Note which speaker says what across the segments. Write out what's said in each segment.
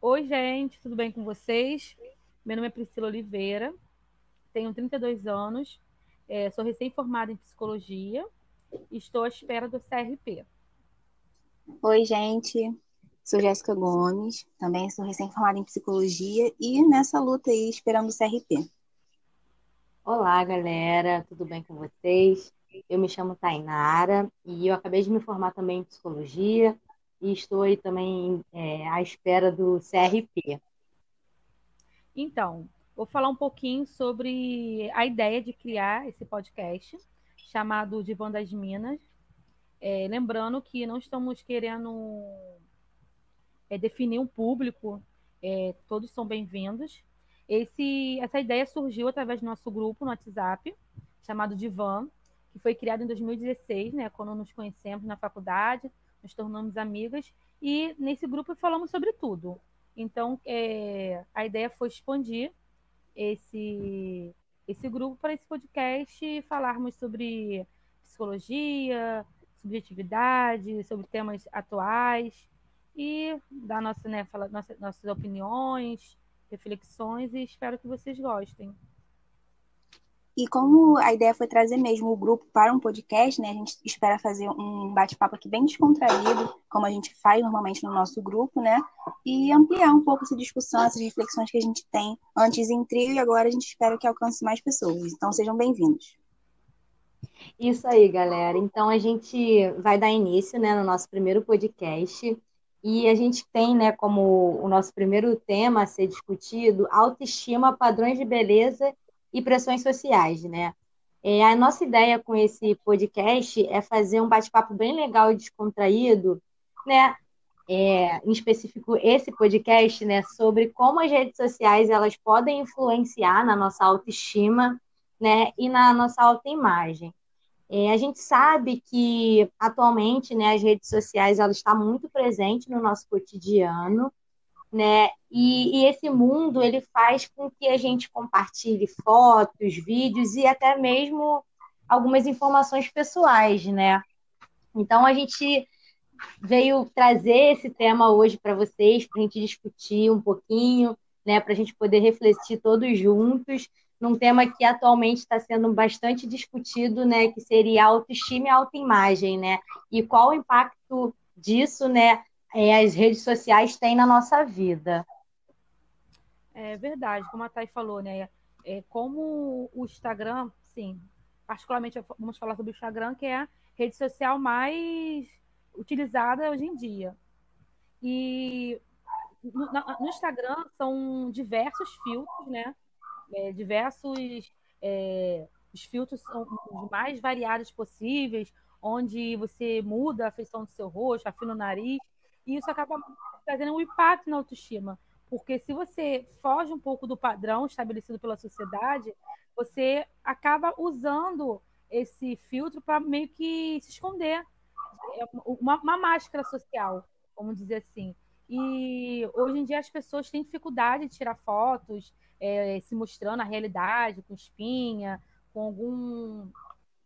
Speaker 1: Oi, gente, tudo bem com vocês? Meu nome é Priscila Oliveira, tenho 32 anos, é, sou recém-formada em psicologia e estou à espera do CRP.
Speaker 2: Oi, gente, sou Jéssica Gomes, também sou recém-formada em psicologia e nessa luta aí esperando o CRP.
Speaker 3: Olá, galera, tudo bem com vocês? Eu me chamo Tainara e eu acabei de me formar também em psicologia e estou aí também é, à espera do CRP.
Speaker 1: Então, vou falar um pouquinho sobre a ideia de criar esse podcast chamado Divã das Minas. É, lembrando que não estamos querendo é, definir um público, é, todos são bem-vindos. Esse, essa ideia surgiu através do nosso grupo no WhatsApp, chamado Divan, que foi criado em 2016, né, quando nos conhecemos na faculdade, nos tornamos amigas, e nesse grupo falamos sobre tudo. Então, é, a ideia foi expandir esse, esse grupo para esse podcast falarmos sobre psicologia, subjetividade, sobre temas atuais e dar nossa, né, nossa, nossas opiniões, reflexões e espero que vocês gostem.
Speaker 2: E como a ideia foi trazer mesmo o grupo para um podcast, né? A gente espera fazer um bate-papo aqui bem descontraído, como a gente faz normalmente no nosso grupo, né? E ampliar um pouco essa discussão, essas reflexões que a gente tem antes em trio e agora a gente espera que alcance mais pessoas. Então sejam bem-vindos.
Speaker 3: Isso aí, galera. Então a gente vai dar início, né, no nosso primeiro podcast. E a gente tem, né, como o nosso primeiro tema a ser discutido, autoestima, padrões de beleza e pressões sociais, né? É, a nossa ideia com esse podcast é fazer um bate-papo bem legal e descontraído, né? É, em específico esse podcast, né, sobre como as redes sociais elas podem influenciar na nossa autoestima, né, e na nossa autoimagem. É, a gente sabe que atualmente, né, as redes sociais ela está muito presente no nosso cotidiano, né? E, e, esse mundo ele faz com que a gente compartilhe fotos, vídeos e até mesmo algumas informações pessoais, né? Então a gente veio trazer esse tema hoje para vocês, para a gente discutir um pouquinho, né? Para a gente poder refletir todos juntos num tema que atualmente está sendo bastante discutido, né? Que seria autoestima e autoimagem, né? E qual o impacto disso, né? é, as redes sociais têm na nossa vida.
Speaker 1: É verdade, como a Thay falou, né? É, como o Instagram, sim, particularmente vamos falar sobre o Instagram, que é a rede social mais utilizada hoje em dia. E no, no Instagram são diversos filtros, né? É, diversos é, os filtros são os mais variados possíveis, onde você muda a feição do seu rosto, afina o nariz, e isso acaba trazendo um impacto na autoestima. Porque se você foge um pouco do padrão estabelecido pela sociedade, você acaba usando esse filtro para meio que se esconder. É uma, uma, máscara social, vamos dizer assim. E hoje em dia as pessoas têm dificuldade de tirar fotos, é, se mostrando a realidade, com espinha, com algum.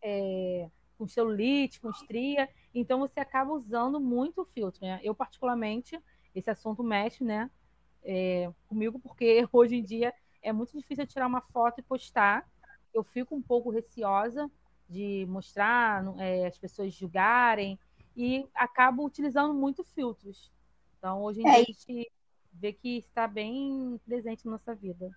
Speaker 1: É, com celulite, com estria. Então você acaba usando muito o filtro, né? Eu, particularmente, esse assunto mexe, né? É, comigo, porque hoje em dia é muito difícil tirar uma foto e postar. Eu fico um pouco receosa de mostrar, é, as pessoas julgarem, e acabo utilizando muito filtros. Então, hoje em é. dia, a gente vê que está bem presente na nossa vida.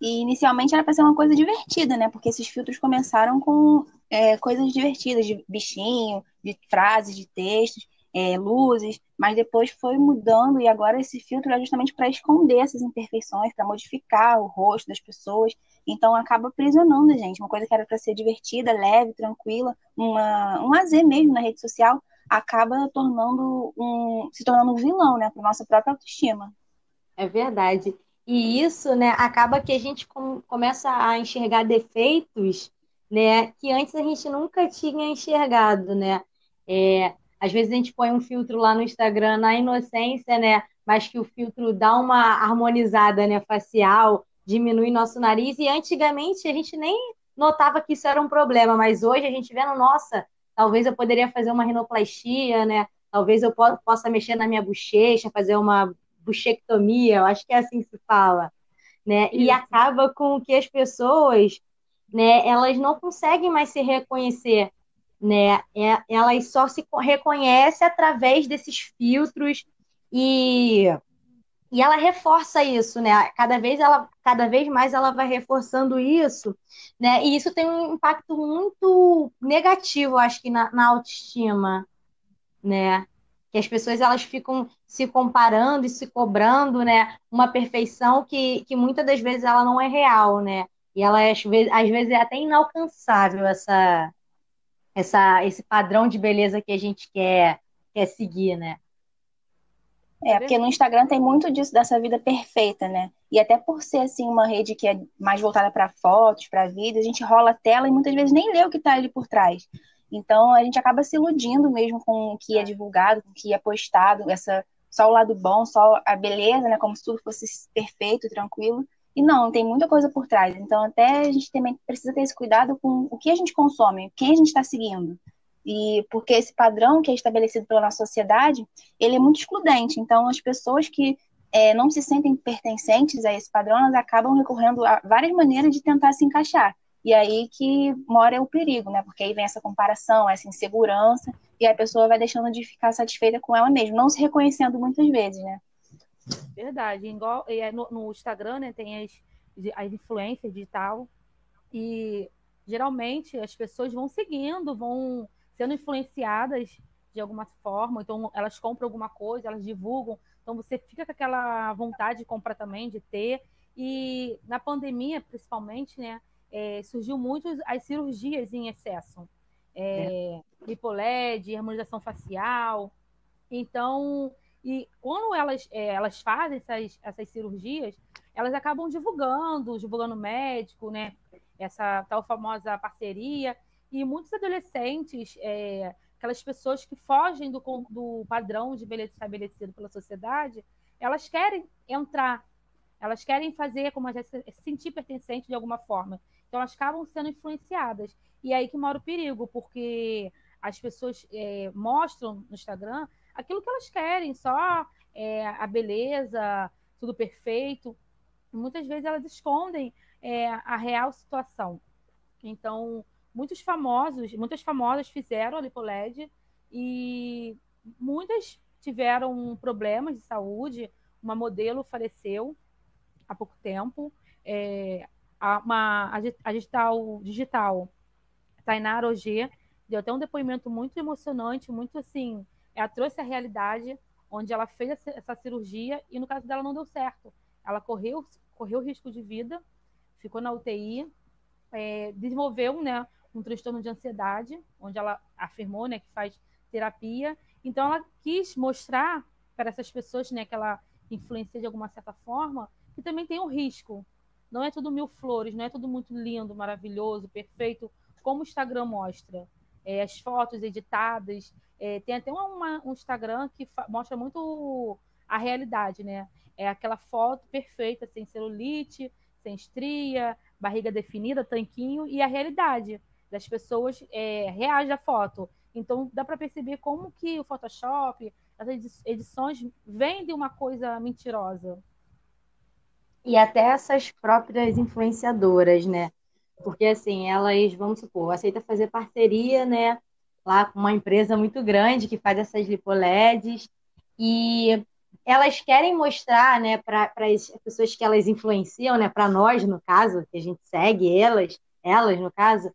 Speaker 2: E inicialmente era para ser uma coisa divertida, né? Porque esses filtros começaram com é, coisas divertidas, de bichinho, de frases, de textos, é, luzes, mas depois foi mudando e agora esse filtro é justamente para esconder essas imperfeições, para modificar o rosto das pessoas. Então acaba aprisionando a gente. Uma coisa que era para ser divertida, leve, tranquila, uma, um lazer mesmo na rede social, acaba tornando um, se tornando um vilão, né, para nossa própria autoestima.
Speaker 3: É verdade. E isso, né, acaba que a gente com, começa a enxergar defeitos, né, que antes a gente nunca tinha enxergado, né? É, às vezes a gente põe um filtro lá no Instagram na inocência, né, mas que o filtro dá uma harmonizada, né, facial, diminui nosso nariz e antigamente a gente nem notava que isso era um problema, mas hoje a gente vendo, nossa, talvez eu poderia fazer uma rinoplastia, né? Talvez eu po possa mexer na minha bochecha, fazer uma bochectomia, eu acho que é assim que se fala, né? E acaba com que as pessoas, né, elas não conseguem mais se reconhecer, né? É, elas só se reconhecem através desses filtros e e ela reforça isso, né? Cada vez ela, cada vez mais ela vai reforçando isso, né? E isso tem um impacto muito negativo, acho que na, na autoestima, né? Que as pessoas elas ficam se comparando e se cobrando, né? Uma perfeição que, que muitas das vezes ela não é real, né? E ela às vezes, às vezes é até inalcançável essa, essa esse padrão de beleza que a gente quer quer seguir, né?
Speaker 2: É, porque no Instagram tem muito disso, dessa vida perfeita, né? E até por ser, assim, uma rede que é mais voltada para fotos, para vídeo, a gente rola a tela e muitas vezes nem lê o que está ali por trás. Então, a gente acaba se iludindo mesmo com o que é divulgado, com o que é postado, essa, só o lado bom, só a beleza, né? Como se tudo fosse perfeito, tranquilo. E não, tem muita coisa por trás. Então, até a gente também precisa ter esse cuidado com o que a gente consome, quem a gente está seguindo. E porque esse padrão que é estabelecido pela nossa sociedade, ele é muito excludente. Então, as pessoas que é, não se sentem pertencentes a esse padrão, elas acabam recorrendo a várias maneiras de tentar se encaixar. E aí que mora o perigo, né? Porque aí vem essa comparação, essa insegurança, e a pessoa vai deixando de ficar satisfeita com ela mesma, não se reconhecendo muitas vezes, né?
Speaker 1: Verdade. Igual, é, no, no Instagram, né, tem as, as influências digital, e geralmente as pessoas vão seguindo, vão sendo influenciadas de alguma forma, então elas compram alguma coisa, elas divulgam, então você fica com aquela vontade de comprar também, de ter. E na pandemia, principalmente, né, é, surgiu muito as cirurgias em excesso. É, é. Lipoled, harmonização facial. Então, e quando elas, é, elas fazem essas, essas cirurgias, elas acabam divulgando, divulgando médico, né? Essa tal famosa parceria. E muitos adolescentes, é, aquelas pessoas que fogem do, do padrão de beleza estabelecido pela sociedade, elas querem entrar, elas querem fazer, como a se sentir pertencente de alguma forma. Então, elas acabam sendo influenciadas. E é aí que mora o perigo, porque as pessoas é, mostram no Instagram aquilo que elas querem, só é, a beleza, tudo perfeito. Muitas vezes elas escondem é, a real situação. Então, muitos famosos, muitas famosas fizeram a lipoled e muitas tiveram problemas de saúde. Uma modelo faleceu há pouco tempo. É, a, uma, a digital, digital Tainara Ogê deu até um depoimento muito emocionante, muito assim, ela trouxe a realidade onde ela fez essa cirurgia e no caso dela não deu certo. Ela correu, correu risco de vida, ficou na UTI, é, desenvolveu né, um transtorno de ansiedade, onde ela afirmou né, que faz terapia. Então, ela quis mostrar para essas pessoas né, que ela influencia de alguma certa forma, que também tem um risco. Não é tudo mil flores, não é tudo muito lindo, maravilhoso, perfeito, como o Instagram mostra. É, as fotos editadas. É, tem até uma, um Instagram que mostra muito a realidade, né? É aquela foto perfeita, sem celulite, sem estria, barriga definida, tanquinho, e a realidade das pessoas é, reage à foto. Então dá para perceber como que o Photoshop, as edições vendem uma coisa mentirosa.
Speaker 3: E até essas próprias influenciadoras, né? Porque assim, elas, vamos supor, aceita fazer parceria, né? Lá com uma empresa muito grande que faz essas lipoleds e elas querem mostrar, né, para as pessoas que elas influenciam, né, para nós no caso, que a gente segue elas, elas no caso,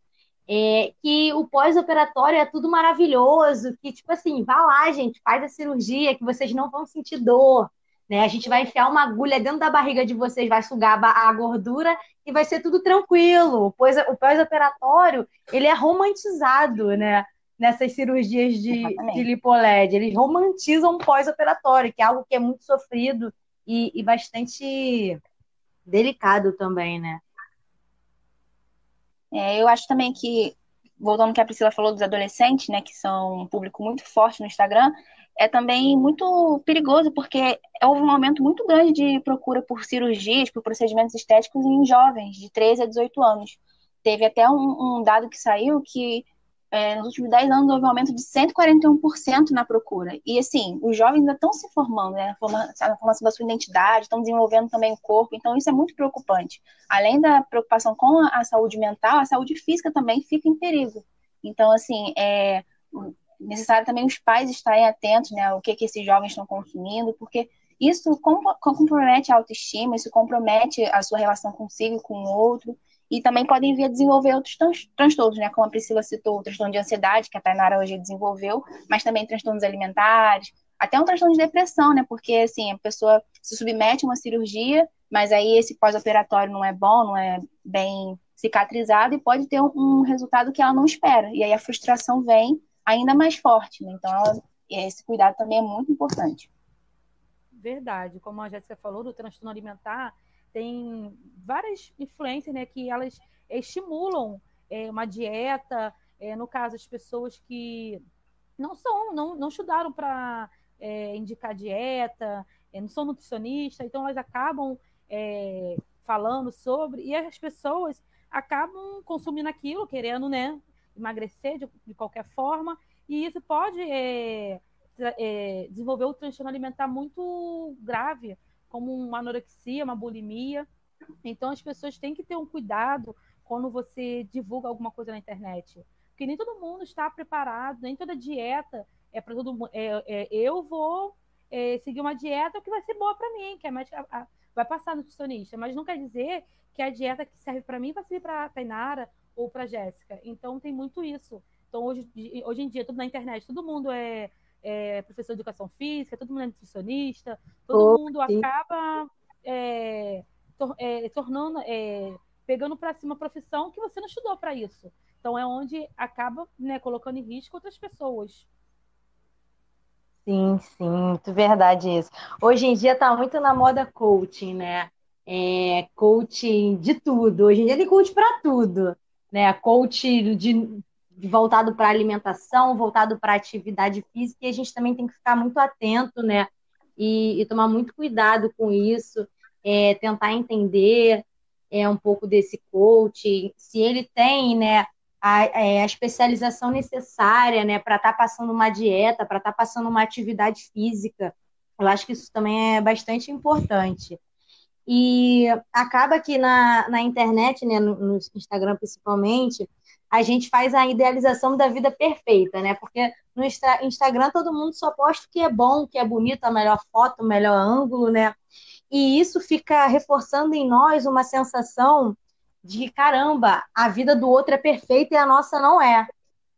Speaker 3: é, que o pós-operatório é tudo maravilhoso, que, tipo assim, vá lá, gente, faz a cirurgia, que vocês não vão sentir dor. Né? A gente vai enfiar uma agulha dentro da barriga de vocês, vai sugar a gordura e vai ser tudo tranquilo. Pois o pós-operatório, ele é romantizado, né? Nessas cirurgias de, de lipoled. Eles romantizam o pós-operatório, que é algo que é muito sofrido e, e bastante delicado também, né?
Speaker 2: É, eu acho também que, voltando ao que a Priscila falou dos adolescentes, né, que são um público muito forte no Instagram, é também muito perigoso, porque houve um aumento muito grande de procura por cirurgias, por procedimentos estéticos em jovens, de 13 a 18 anos. teve até um, um dado que saiu que é, nos últimos 10 anos houve um aumento de 141% na procura. E assim, os jovens ainda estão se formando, né, na formação da sua identidade, estão desenvolvendo também o corpo, então isso é muito preocupante. Além da preocupação com a, saúde mental, a saúde física também fica em perigo. Então, assim, é necessário também os pais estarem atentos, né, ao que, que esses jovens estão consumindo, porque isso compromete a autoestima, isso compromete a sua relação consigo e com o outro, e também podem vir a desenvolver outros transtornos, né? Como a Priscila citou, o transtorno de ansiedade, que a Tainara hoje desenvolveu, mas também transtornos alimentares, até um transtorno de depressão, né? Porque, assim, a pessoa se submete a uma cirurgia, mas aí esse pós-operatório não é bom, não é bem cicatrizado e pode ter um, um, resultado que ela não espera. E aí a frustração vem ainda mais forte, né? Então, ela, esse cuidado também é muito importante.
Speaker 1: Verdade. Como a Jéssica falou, do transtorno alimentar, tem várias influências né, que elas estimulam é, uma dieta, é, no caso, as pessoas que não são, não, não estudaram para é, indicar dieta, é, não são nutricionistas, então elas acabam é, falando sobre, e as pessoas acabam consumindo aquilo, querendo né, emagrecer de, de qualquer forma, e isso pode é, desenvolver um transtorno alimentar muito grave, como uma anorexia, uma bulimia. Então as pessoas têm que ter um cuidado quando você divulga alguma coisa na internet. Porque nem todo mundo está preparado, nem toda dieta é para todo mundo. É, é, eu vou é, seguir uma dieta que vai ser boa para mim, que a médica a, vai passar nutricionista, mas não quer dizer que a dieta que serve para mim vai servir para a Tainara ou para a Jéssica. Então tem muito isso. Então hoje, hoje em dia, tudo na internet, todo mundo é é professor de educação física, todo mundo é nutricionista, todo oh, mundo sim. acaba é, tor é, tornando, é, pegando para si uma profissão que você não estudou para isso. Então é onde acaba né, colocando em risco outras pessoas.
Speaker 3: Sim, sim, muito verdade isso. Hoje em dia está muito na moda coaching, né? É, coaching de tudo. Hoje em dia tem coach para tudo, né? Coach de voltado para alimentação, voltado para atividade física, e a gente também tem que ficar muito atento, né? E, e tomar muito cuidado com isso, é, tentar entender é, um pouco desse coach, se ele tem, né, a, é, a especialização necessária, né, para estar tá passando uma dieta, para estar tá passando uma atividade física. Eu acho que isso também é bastante importante. E acaba que na, na internet, né, no, no Instagram principalmente, a gente faz a idealização da vida perfeita, né? Porque no Instagram todo mundo só posta o que é bom, o que é bonito, a melhor foto, o melhor ângulo, né? E isso fica reforçando em nós uma sensação de caramba, a vida do outro é perfeita e a nossa não é.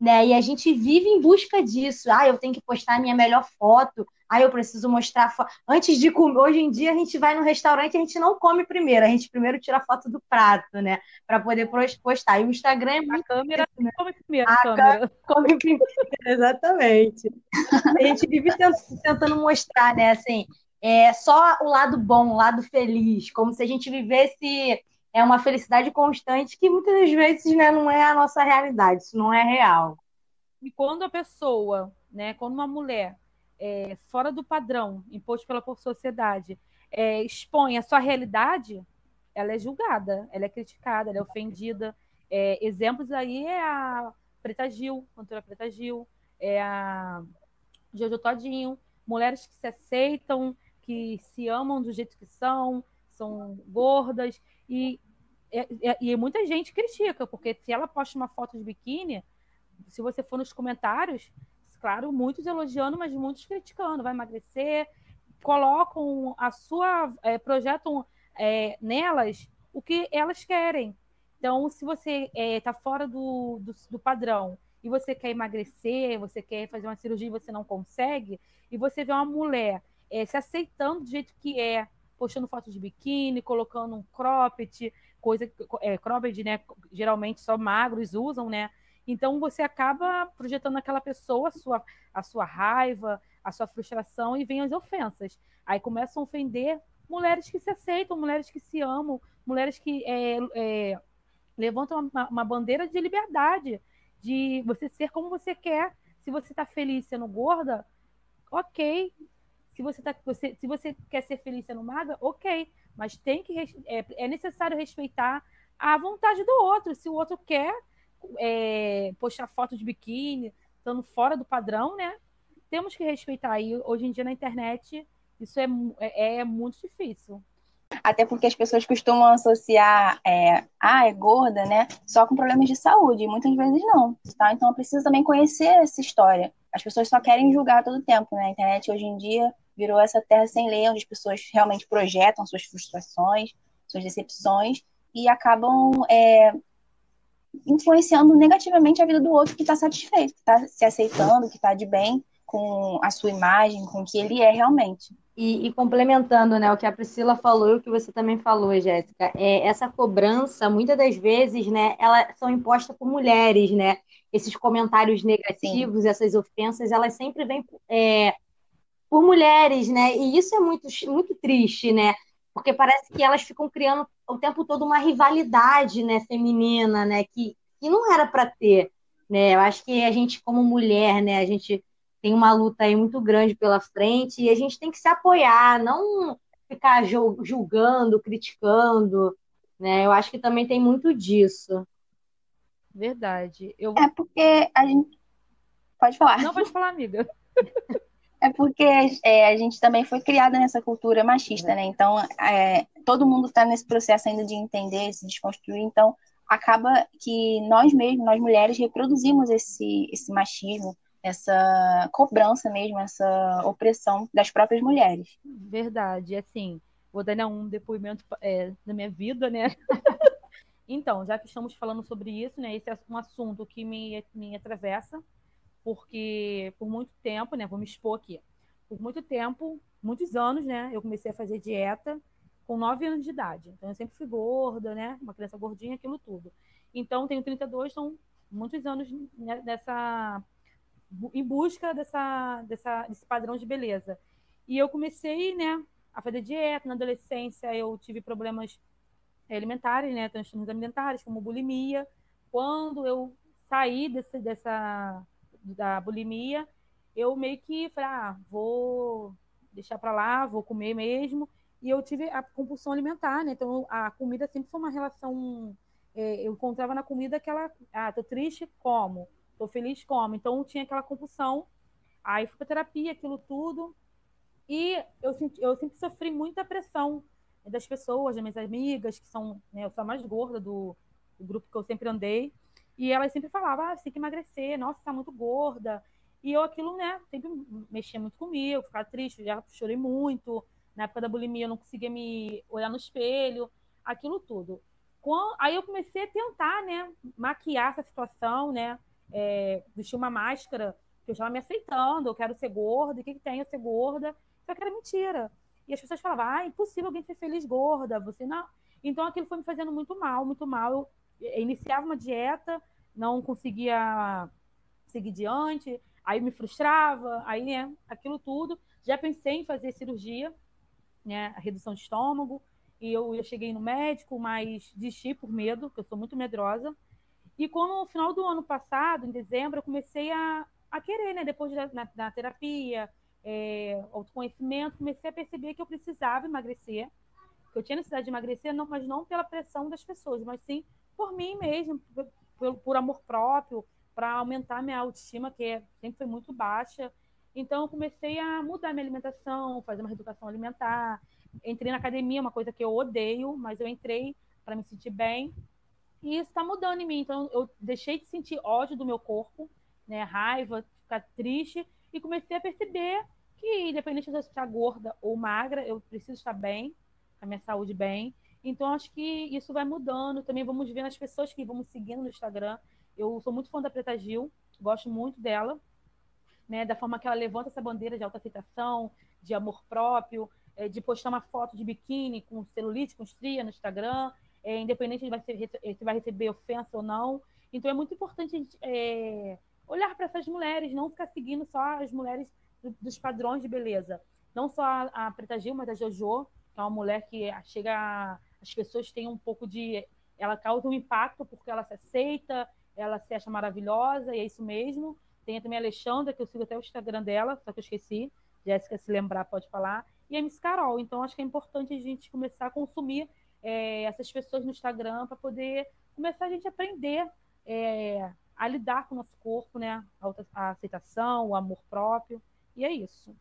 Speaker 3: Né? E a gente vive em busca disso. Ah, eu tenho que postar a minha melhor foto, ah, eu preciso mostrar. Fo... Antes de comer, hoje em dia a gente vai no restaurante e a gente não come primeiro, a gente primeiro tira a foto do prato, né? Para poder postar. E o Instagram é muito.
Speaker 1: A câmera né? come primeiro.
Speaker 3: A, câmera come primeiro, exatamente. A gente vive tentando mostrar, né? Assim, é só o lado bom, o lado feliz, como se a gente vivesse é uma felicidade constante que muitas das vezes né, não é a nossa realidade, isso não é real.
Speaker 1: E quando a pessoa, né, quando uma mulher é, fora do padrão imposto pela sociedade é, expõe a sua realidade, ela é julgada, ela é criticada, ela é ofendida. É, exemplos aí é a Preta Gil, cantora Preta Gil, é a Jojo Todinho, mulheres que se aceitam, que se amam do jeito que são, são gordas, e, e, e muita gente critica, porque se ela posta uma foto de biquíni, se você for nos comentários, claro, muitos elogiando, mas muitos criticando, vai emagrecer, colocam a sua, é, projetam é, nelas o que elas querem. Então, se você está é, fora do, do, do, padrão e você quer emagrecer, você quer fazer uma cirurgia e você não consegue, e você vê uma mulher é, se aceitando do jeito que é, postando fotos de biquíni, colocando um cropped, coisa, é, cropped, né? Geralmente só magros usam, né? Então você acaba projetando naquela pessoa a sua, a sua raiva, a sua frustração e vem as ofensas. Aí começam a ofender mulheres que se aceitam, mulheres que se amam, mulheres que é, é, levantam uma, uma, bandeira de liberdade, de você ser como você quer. Se você está feliz sendo gorda, ok. Se você, tá, você, se você quer ser feliz sendo magra, ok. Mas tem que é, é necessário respeitar à vontade do outro. Se o outro quer é, postar foto de biquíni, estando fora do padrão, né? Temos que respeitar. E hoje em dia na internet isso é, é, é muito difícil.
Speaker 2: Até porque as pessoas costumam associar, é, ah, é gorda, né? Só com problemas de saúde. Muitas vezes não, tá? Então precisa também conhecer essa história. As pessoas só querem julgar todo tempo, né? A internet hoje em dia virou essa terra sem lei, onde as pessoas realmente projetam suas frustrações, suas decepções e acabam é, influenciando negativamente a vida do outro que está satisfeito, que está se aceitando, que está de bem com a sua imagem, com o que ele é realmente.
Speaker 3: E, e, complementando né, o que a Priscila falou e o que você também falou, Jéssica, é, essa cobrança, muitas das vezes, né, elas são impostas por mulheres, né? Esses comentários negativos, Sim. essas ofensas, elas sempre vêm é, por mulheres, né? E isso é muito, muito triste, né? Porque parece que elas ficam criando o tempo todo uma rivalidade, né, feminina, né, que, que não era para ter, né? Eu acho que a gente como mulher, né, a gente tem uma luta aí muito grande pela frente e a gente tem que se apoiar, não ficar julgando, criticando, né? Eu acho que também tem muito disso.
Speaker 1: Verdade. Eu...
Speaker 2: É porque a gente. Pode falar.
Speaker 1: Não, pode falar, amiga.
Speaker 2: É porque é, a gente também foi criada nessa cultura machista, né? Então, é, todo mundo está nesse processo ainda de entender, se desconstruir. Então, acaba que nós mesmos, nós mulheres, reproduzimos esse, esse machismo, essa cobrança mesmo, essa opressão das próprias mulheres.
Speaker 1: Verdade, assim, vou dar um depoimento é, da minha vida, né? então, já que estamos falando sobre isso, né? Esse é um assunto que me, me atravessa, porque por muito tempo, né? Vou me expor aqui. Por muito tempo, muitos anos, né? Eu comecei a fazer dieta com 9 anos de idade. Então, eu sempre fui gorda, né? Uma criança gordinha, aquilo tudo. Então, tenho 32, são muitos anos nessa em busca dessa, dessa, desse padrão de beleza. E eu comecei, né, a fazer dieta. Na adolescência, eu tive problemas alimentares, né, transtornos alimentares, como bulimia. Quando eu saí desse, dessa da bulimia, eu meio que falei, ah, vou deixar para lá, vou comer mesmo. E eu tive a compulsão alimentar, né? Então a comida sempre foi uma relação. É, eu encontrava na comida aquela, ah, tô triste, como Tô feliz como. Então tinha aquela compulsão. Aí fui pra terapia, aquilo tudo. E eu, eu sempre sofri muita pressão das pessoas, das minhas amigas, que são, né, eu sou a mais gorda do, do grupo que eu sempre andei. E elas sempre falavam, ah, você tem que emagrecer, nossa, tá muito gorda. E eu aquilo, né, sempre mexia muito comigo, ficava triste, já chorei muito. Na época da bulimia eu não conseguia me olhar no espelho, aquilo tudo. Aí eu comecei a tentar, né, maquiar essa situação, né, é, vestir uma máscara, que eu estava me aceitando, eu quero ser gorda, o que, que tem eu ser gorda? Só que era mentira. E as pessoas falavam, ah, é impossível alguém ser feliz gorda, você não. Então aquilo foi me fazendo muito mal, muito mal. Eu iniciava uma dieta, não conseguia seguir diante, aí me frustrava, aí, né, aquilo tudo. Já pensei em fazer cirurgia, né, redução de estômago, e eu, eu cheguei no médico, mas desisti por medo, porque eu sou muito medrosa. E quando no final do ano passado, em dezembro, eu comecei a, a querer, né? Depois da, na, na terapia, é, autoconhecimento, comecei a perceber que eu precisava emagrecer, que eu tinha necessidade de emagrecer, não, mas não pela pressão das pessoas, mas sim por mim mesmo, por, por amor próprio, para aumentar minha autoestima, que é, sempre foi muito baixa. Então, eu comecei a mudar minha alimentação, fazer uma reeducação alimentar. Entrei na academia, uma coisa que eu odeio, mas eu entrei para me sentir bem. E isso está mudando em mim. Então, eu deixei de sentir ódio do meu corpo, né, raiva, ficar triste, e comecei a perceber que, independente de eu estar gorda ou magra, eu preciso estar bem, a minha saúde bem. Então, acho que isso vai mudando. Também vamos ver as pessoas que vamos seguindo no Instagram. Eu sou muito fã da Preta Gil, gosto muito dela, né, da forma que ela levanta essa bandeira de autoaceitação, de amor próprio, eh, de postar uma foto de biquíni com celulite, com estria no Instagram, é, independente de se vai receber ofensa ou não. Então é muito importante é, olhar para essas mulheres, não ficar seguindo só as mulheres do, dos padrões de beleza. Não só a, Preta Gil, mas a Jojo, que é uma mulher que chega. As pessoas têm um pouco de. Ela causa um impacto porque ela se aceita, ela se acha maravilhosa, e é isso mesmo. Tem também a Alexandra, que eu sigo até o Instagram dela, só que eu esqueci. Jéssica, se lembrar, pode falar. E a Miss Carol. Então, acho que é importante a gente começar a consumir é, essas pessoas no Instagram para poder começar a gente aprender é, a lidar com o nosso corpo, né? A, a aceitação, o amor próprio. E é isso.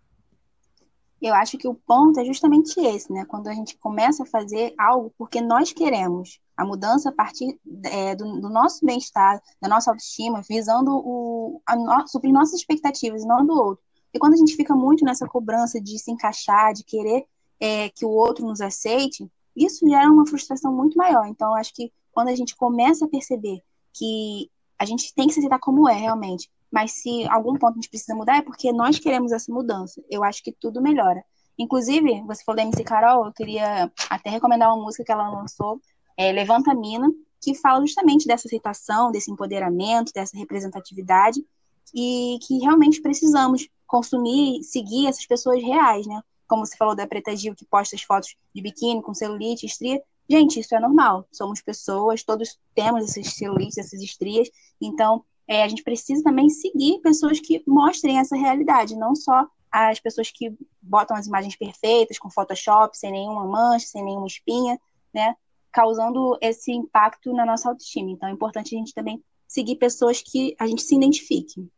Speaker 2: Eu acho que o ponto é justamente esse, né? Quando a gente começa a fazer algo porque nós queremos a mudança a partir é, do, do, nosso bem-estar, da nossa autoestima, visando o, a no, suprir nossas expectativas não do outro. E quando a gente fica muito nessa cobrança de se encaixar, de querer é, que o outro nos aceite, isso gera uma frustração muito maior. Então, acho que quando a gente começa a perceber que a gente tem que se aceitar como é realmente, mas se algum ponto a gente precisa mudar é porque nós queremos essa mudança. Eu acho que tudo melhora. Inclusive, você falou da MC Carol, eu queria até recomendar uma música que ela lançou, é Levanta Mina, que fala justamente dessa aceitação, desse empoderamento, dessa representatividade, e que realmente precisamos consumir, seguir essas pessoas reais, né? Como você falou da Preta Gil, que posta as fotos de biquíni com celulite, estria. Gente, isso é normal. Somos pessoas, todos temos esses celulites, essas estrias. Então, é, a gente precisa também seguir pessoas que mostrem essa realidade, não só as pessoas que botam as imagens perfeitas, com Photoshop, sem nenhuma mancha, sem nenhuma espinha, né? Causando esse impacto na nossa autoestima. Então, é importante a gente também seguir pessoas que a gente se identifique.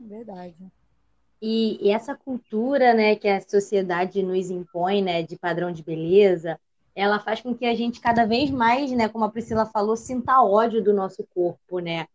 Speaker 1: Verdade.
Speaker 3: E, e, essa cultura, né, que a sociedade nos impõe, né, de padrão de beleza, ela faz com que a gente cada vez mais, né, como a Priscila falou, sinta ódio do nosso corpo, né?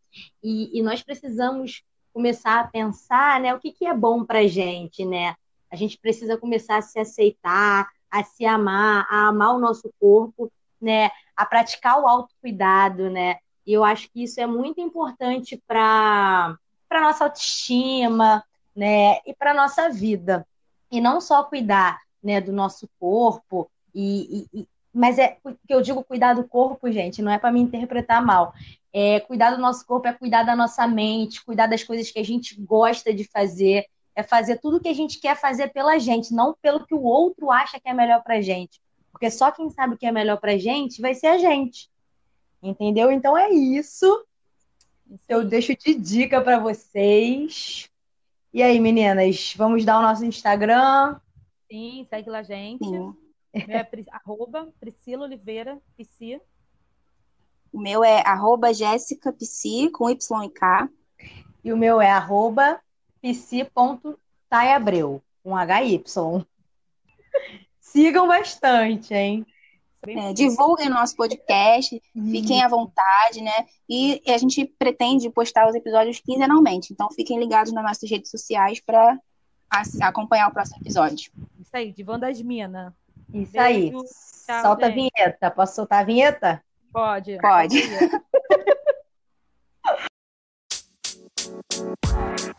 Speaker 3: E, e nós precisamos começar a pensar, né, o que, que é bom para gente, né? A gente precisa começar a se aceitar, a se amar, a amar o nosso corpo, né? A praticar o autocuidado, né? E eu acho que isso é muito importante para para nossa autoestima, né? E para nossa vida. E não só cuidar, né, do nosso corpo e, e, mas é que eu digo cuidar do corpo, gente, não é para me interpretar mal. É, cuidar do nosso corpo é cuidar da nossa mente, cuidar das coisas que a gente gosta de fazer, é fazer tudo que a gente quer fazer pela gente, não pelo que o outro acha que é melhor pra gente. Porque só quem sabe o que é melhor pra gente vai ser a gente. Entendeu? Então é isso. Eu deixo de dica para vocês. E aí, meninas, vamos dar o nosso Instagram?
Speaker 1: Sim, segue lá, gente. Sim. É, arroba Priscila Oliveira, Psi.
Speaker 2: O meu é arroba Jéssica Psi, com Y e K.
Speaker 3: E o meu é arroba psi.taiabreu, com HY. Sigam bastante, hein?
Speaker 2: É, divulguem nosso podcast, uhum. fiquem à vontade, né? E a gente pretende postar os episódios quinzenalmente. Então fiquem ligados nas nossas redes sociais para acompanhar o próximo episódio.
Speaker 1: Isso aí, Divã das Minas.
Speaker 3: Isso Beijo, aí. Tchau, Solta gente. a vinheta. Posso soltar a vinheta? Pode.
Speaker 1: Pode.
Speaker 2: Pode.